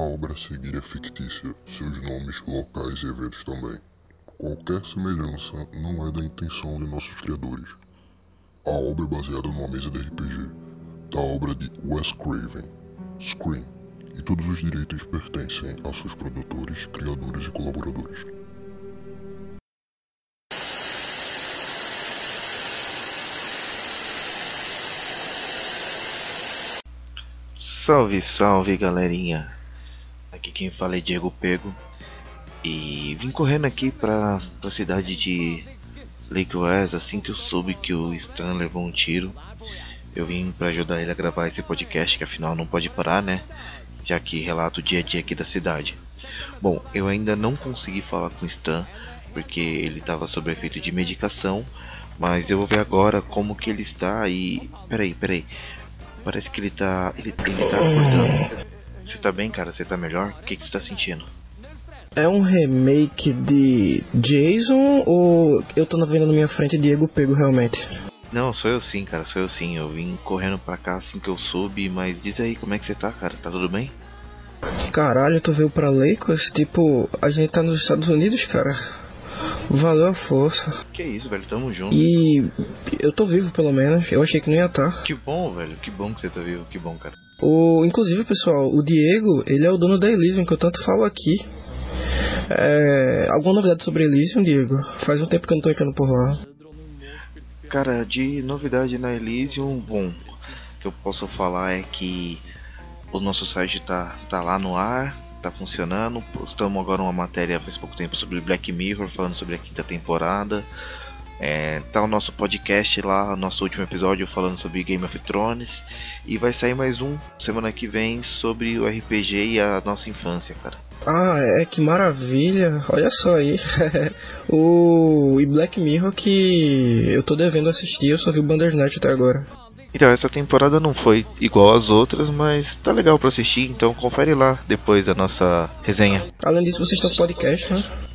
A obra a seguir é fictícia, seus nomes, locais e eventos também. Qualquer semelhança não é da intenção de nossos criadores. A obra é baseada numa mesa de RPG, da obra de Wes Craven, Scream, e todos os direitos pertencem a seus produtores, criadores e colaboradores. Salve, salve galerinha! Aqui quem fala é Diego Pego e vim correndo aqui pra, pra cidade de Lake West assim que eu soube que o Stan levou um tiro. Eu vim para ajudar ele a gravar esse podcast que afinal não pode parar, né? Já que relato o dia a dia aqui da cidade. Bom, eu ainda não consegui falar com o Stan porque ele estava sob efeito de medicação, mas eu vou ver agora como que ele está e peraí, peraí. Parece que ele tá. Ele, ele tá acordando. Você tá bem, cara? Você tá melhor? O que, que você tá sentindo? É um remake de Jason ou eu tô vendo na minha frente Diego Pego realmente? Não, sou eu sim, cara, sou eu sim. Eu vim correndo pra cá assim que eu soube, mas diz aí como é que você tá, cara? Tá tudo bem? Caralho, tu veio pra Lakers? Tipo, a gente tá nos Estados Unidos, cara. Valeu a força. Que isso, velho, tamo junto. E eu tô vivo, pelo menos. Eu achei que não ia estar. Tá. Que bom, velho, que bom que você tá vivo, que bom, cara. O, inclusive, pessoal, o Diego, ele é o dono da Elysium, que eu tanto falo aqui. É, alguma novidade sobre Elysium, Diego? Faz um tempo que eu não tô entrando por lá. Cara, de novidade na Elysium, bom, o que eu posso falar é que o nosso site tá, tá lá no ar, tá funcionando. Postamos agora uma matéria faz pouco tempo sobre Black Mirror, falando sobre a quinta temporada. É, tá o nosso podcast lá, nosso último episódio falando sobre Game of Thrones. E vai sair mais um semana que vem sobre o RPG e a nossa infância, cara. Ah, é que maravilha! Olha só aí. o e Black Mirror que eu tô devendo assistir, eu só vi o Bandersnatch até agora. Então, essa temporada não foi igual às outras, mas tá legal pra assistir, então confere lá depois da nossa resenha. Além disso, vocês estão podcast, né?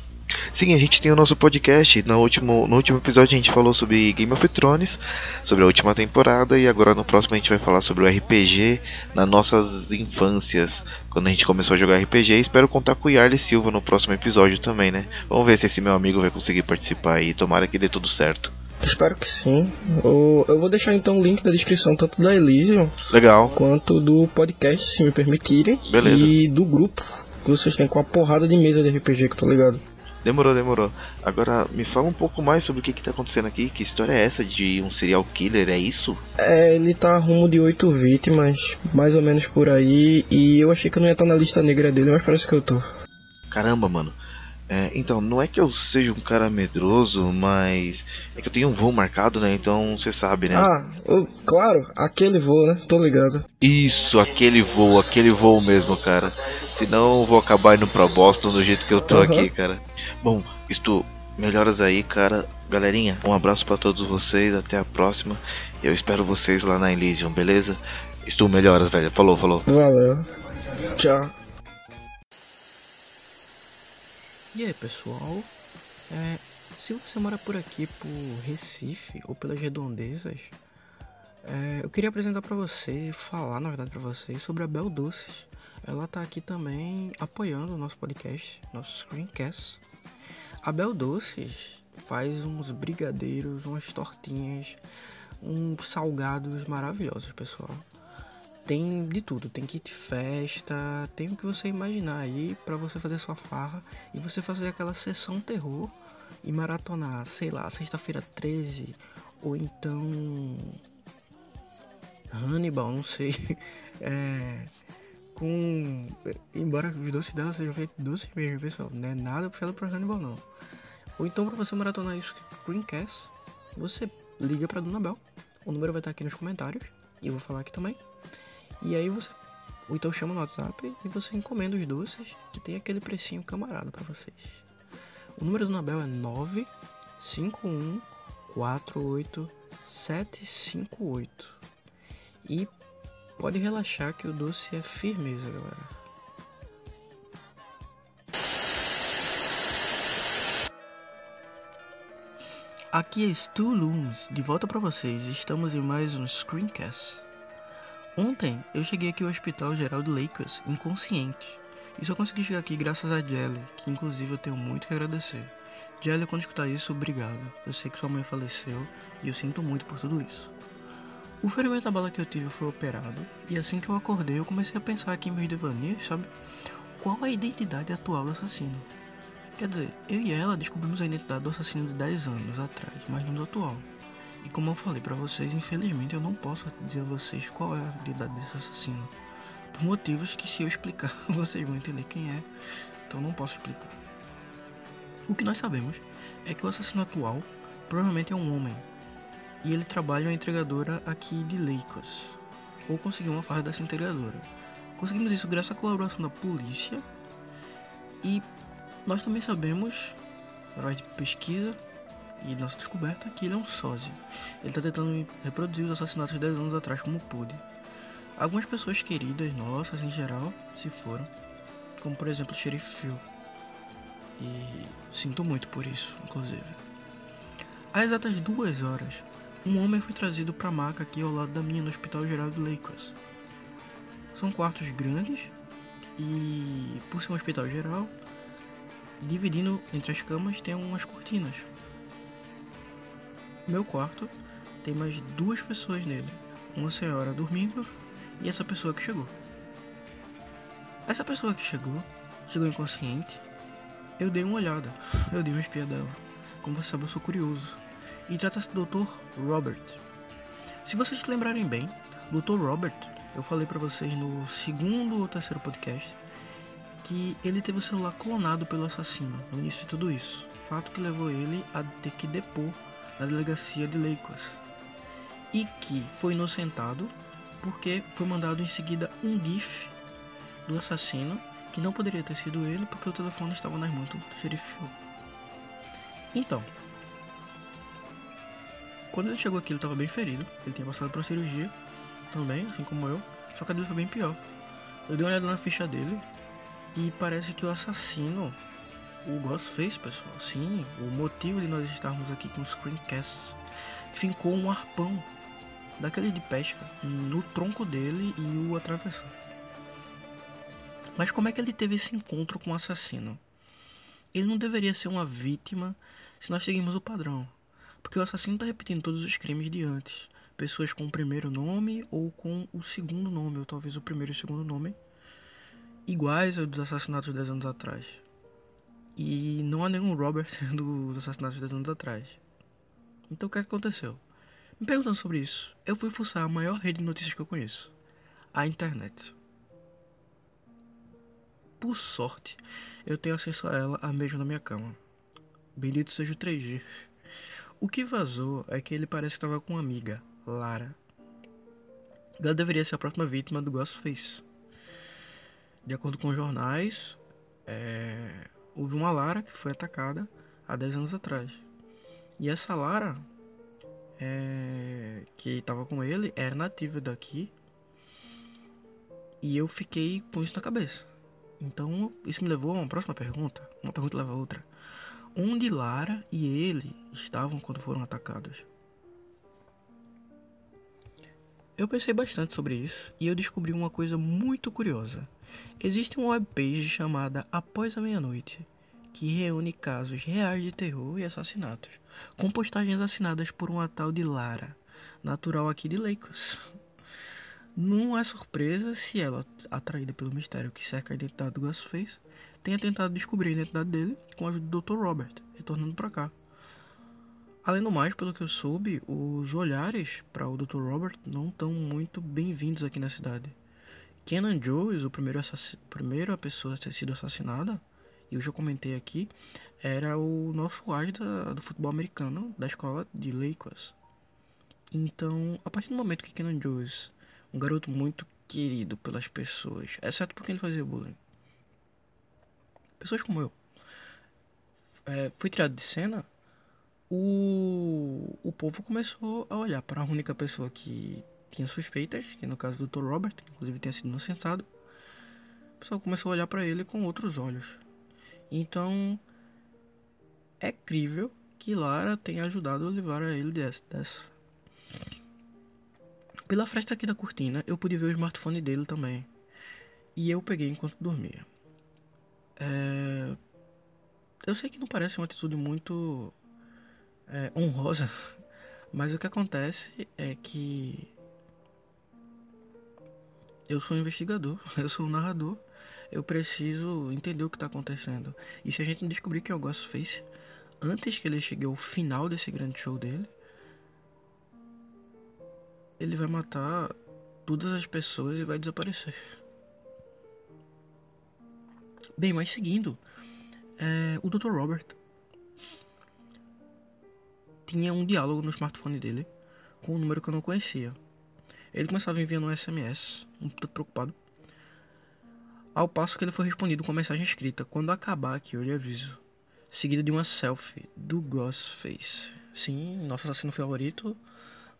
Sim, a gente tem o nosso podcast. No último, no último episódio a gente falou sobre Game of Thrones, sobre a última temporada, e agora no próximo a gente vai falar sobre o RPG nas nossas infâncias, quando a gente começou a jogar RPG. Espero contar com o Yarley Silva no próximo episódio também, né? Vamos ver se esse meu amigo vai conseguir participar e tomara que dê tudo certo. Espero que sim. Eu vou deixar então o link na descrição tanto da Elysium Legal. quanto do podcast, se me permitirem. Beleza. E do grupo que vocês têm com a porrada de mesa de RPG que eu tô ligado. Demorou, demorou. Agora me fala um pouco mais sobre o que, que tá acontecendo aqui. Que história é essa de um serial killer? É isso? É, ele tá rumo de oito vítimas, mais ou menos por aí. E eu achei que eu não ia estar na lista negra dele, mas parece que eu tô. Caramba, mano. É, então, não é que eu seja um cara medroso, mas é que eu tenho um voo marcado, né? Então você sabe, né? Ah, eu, claro, aquele voo, né? Tô ligado. Isso, aquele voo, aquele voo mesmo, cara. Senão eu vou acabar indo pra Boston do jeito que eu tô uhum. aqui, cara. Bom, isto melhoras aí, cara. Galerinha, um abraço para todos vocês, até a próxima. Eu espero vocês lá na Elysium, beleza? Estou melhoras, velho. Falou, falou. Valeu. Tchau. E aí pessoal, é, se você mora por aqui, por Recife ou pelas redondezas, é, eu queria apresentar para vocês e falar, na verdade, para vocês sobre a Bel Doces. Ela tá aqui também apoiando o nosso podcast, nosso screencast. A Bel Doces faz uns brigadeiros, umas tortinhas, uns salgados maravilhosos, pessoal tem de tudo, tem kit festa, tem o que você imaginar aí para você fazer sua farra e você fazer aquela sessão terror e maratonar, sei lá, sexta-feira 13 ou então Hannibal, não sei. É, com embora os doces dela sejam feitos doces mesmo, pessoal, não é nada puxado para Hannibal não. Ou então para você maratonar isso Screencast, você liga para Dona Bel. O número vai estar aqui nos comentários e eu vou falar aqui também. E aí você. Ou então chama no WhatsApp e você encomenda os doces que tem aquele precinho camarada para vocês. O número do Nabel é 95148 E pode relaxar que o doce é firmeza, galera. Aqui é Stu Looms, de volta para vocês. Estamos em mais um Screencast. Ontem eu cheguei aqui ao Hospital Geral de Lakers inconsciente. E só consegui chegar aqui graças a Jelly, que inclusive eu tenho muito que agradecer. Jelly, quando escutar isso, obrigado. Eu sei que sua mãe faleceu e eu sinto muito por tudo isso. O ferimento da bala que eu tive foi operado, e assim que eu acordei eu comecei a pensar aqui em meus devaneios, sabe? Qual a identidade atual do assassino? Quer dizer, eu e ela descobrimos a identidade do assassino de 10 anos atrás, mas não do atual. E como eu falei para vocês, infelizmente eu não posso dizer a vocês qual é a identidade desse assassino. Por motivos que se eu explicar, vocês vão entender quem é, então não posso explicar. O que nós sabemos é que o assassino atual provavelmente é um homem, e ele trabalha em uma entregadora aqui de Lakers, ou conseguiu uma farda dessa entregadora. Conseguimos isso graças à colaboração da polícia e nós também sabemos, através de pesquisa e nossa descoberta, que ele é um sósia. Ele está tentando reproduzir os assassinatos de 10 anos atrás como pôde. Algumas pessoas queridas nossas, em geral, se foram, como por exemplo o Sheriff Phil. E sinto muito por isso, inclusive. Às exatas duas horas, um homem foi trazido para a maca aqui ao lado da minha no Hospital Geral de Lakers. São quartos grandes e, por ser um hospital geral, dividindo entre as camas tem umas cortinas. Meu quarto tem mais duas pessoas nele, uma senhora dormindo e essa pessoa que chegou. Essa pessoa que chegou, chegou inconsciente. Eu dei uma olhada, eu dei uma espia dela. Como você sabe, eu sou curioso. E trata-se do Dr. Robert. Se vocês se lembrarem bem, Dr. Robert, eu falei para vocês no segundo ou terceiro podcast que ele teve o celular clonado pelo assassino no início de tudo isso. Fato que levou ele a ter que depor na delegacia de Lakers. E que foi inocentado porque foi mandado em seguida um GIF do assassino que não poderia ter sido ele porque o telefone estava nas mãos do xerife. Então, quando ele chegou aqui ele estava bem ferido, ele tinha passado por uma cirurgia também, assim como eu, só que a dele foi bem pior. Eu dei uma olhada na ficha dele e parece que o assassino, o Ghostface, pessoal, sim, o motivo de nós estarmos aqui com os screencasts, fincou um arpão daquele de pesca no tronco dele e o atravessou. Mas como é que ele teve esse encontro com o assassino? Ele não deveria ser uma vítima se nós seguirmos o padrão. Porque o assassino está repetindo todos os crimes de antes. Pessoas com o primeiro nome ou com o segundo nome, ou talvez o primeiro e o segundo nome, iguais aos dos assassinatos de 10 anos atrás. E não há nenhum Robert dos assassinatos de 10 anos atrás. Então o que, é que aconteceu? Me perguntando sobre isso, eu fui fuçar a maior rede de notícias que eu conheço. A internet. Por sorte, eu tenho acesso a ela a mesmo na minha cama. Bendito seja o 3G. O que vazou é que ele parece que estava com uma amiga, Lara. Ela deveria ser a próxima vítima do Ghostface. De acordo com jornais, é, houve uma Lara que foi atacada há 10 anos atrás. E essa Lara, é, que estava com ele, era nativa daqui. E eu fiquei com isso na cabeça. Então, isso me levou a uma próxima pergunta. Uma pergunta leva a outra. Onde Lara e ele estavam quando foram atacados? Eu pensei bastante sobre isso e eu descobri uma coisa muito curiosa. Existe uma webpage chamada Após a Meia-Noite, que reúne casos reais de terror e assassinatos, com postagens assinadas por uma tal de Lara, natural aqui de Lakers. Não é surpresa se ela, atraída pelo mistério que cerca a identidade do Ghostface, tenha tentado descobrir a identidade dele com a ajuda do Dr. Robert, retornando para cá. Além do mais, pelo que eu soube, os olhares para o Dr. Robert não estão muito bem-vindos aqui na cidade. Kenan Jones, o primeiro primeira pessoa a ter sido assassinada, e eu já comentei aqui, era o nosso age do futebol americano da escola de Lakers. Então, a partir do momento que Kenan Jones, um garoto muito querido pelas pessoas, exceto porque ele fazia bullying, pessoas como eu, é, foi tirado de cena, o, o povo começou a olhar para a única pessoa que tinha suspeitas, que no caso do Dr. Robert, inclusive tinha sido inocentado, o pessoal começou a olhar para ele com outros olhos. Então, é crível que Lara tenha ajudado a levar a ele dessa. Pela fresta aqui da cortina, eu pude ver o smartphone dele também. E eu peguei enquanto dormia. É... Eu sei que não parece uma atitude muito é, honrosa, mas o que acontece é que eu sou um investigador, eu sou um narrador, eu preciso entender o que está acontecendo. E se a gente descobrir que é o Ghostface antes que ele chegue ao final desse grande show dele, ele vai matar todas as pessoas e vai desaparecer. Bem, mas seguindo, é, o Dr. Robert tinha um diálogo no smartphone dele com um número que eu não conhecia. Ele começava enviando um SMS, um tanto preocupado, ao passo que ele foi respondido com mensagem escrita: Quando acabar aqui, eu lhe aviso. Seguida de uma selfie do Ghostface. Sim, nosso assassino favorito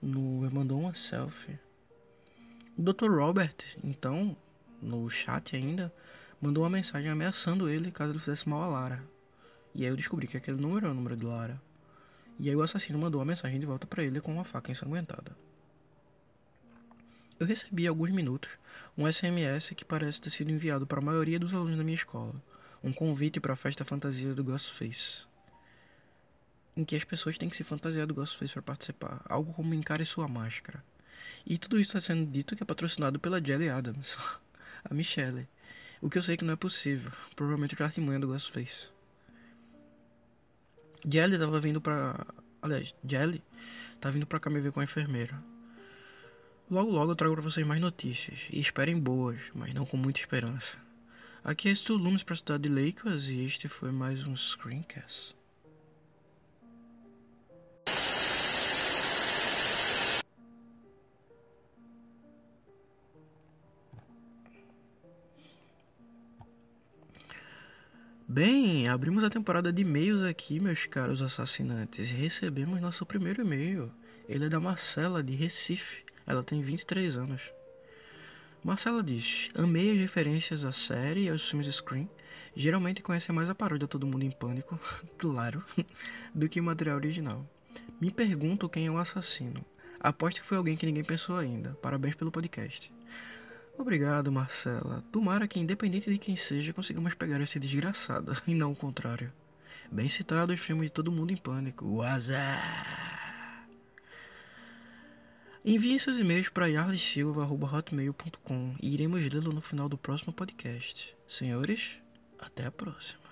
no, mandou uma selfie. O Dr. Robert, então, no chat ainda, mandou uma mensagem ameaçando ele caso ele fizesse mal a Lara. E aí eu descobri que aquele número era o número de Lara. E aí o assassino mandou uma mensagem de volta para ele com uma faca ensanguentada. Eu recebi há alguns minutos um SMS que parece ter sido enviado para a maioria dos alunos da minha escola, um convite para a festa fantasia do Ghostface, em que as pessoas têm que se fantasiar do Ghostface para participar, algo como encare sua máscara. E tudo isso está sendo dito que é patrocinado pela Jelly Adams, a Michelle, o que eu sei que não é possível, provavelmente o artimanha do Ghostface. Jelly tava vindo pra. Aliás, Jelly tá vindo pra cá me ver com a enfermeira. Logo logo eu trago pra vocês mais notícias. E esperem boas, mas não com muita esperança. Aqui é Stu Lumes pra cidade de Lakers e este foi mais um Screencast. Bem, abrimos a temporada de e-mails aqui, meus caros assassinantes, e recebemos nosso primeiro e-mail. Ele é da Marcela, de Recife. Ela tem 23 anos. Marcela diz: Amei as referências à série e aos filmes Scream. Geralmente conhece mais a paródia Todo Mundo em Pânico, claro, do que o material original. Me pergunto quem é o assassino. Aposto que foi alguém que ninguém pensou ainda. Parabéns pelo podcast. Obrigado, Marcela. Tomara que, independente de quem seja, consigamos pegar esse desgraçado, e não o contrário. Bem citado o filme de Todo Mundo em Pânico. Azar! Enviem seus e-mails para yardesilva.hotmail.com e iremos lê-lo no final do próximo podcast. Senhores, até a próxima.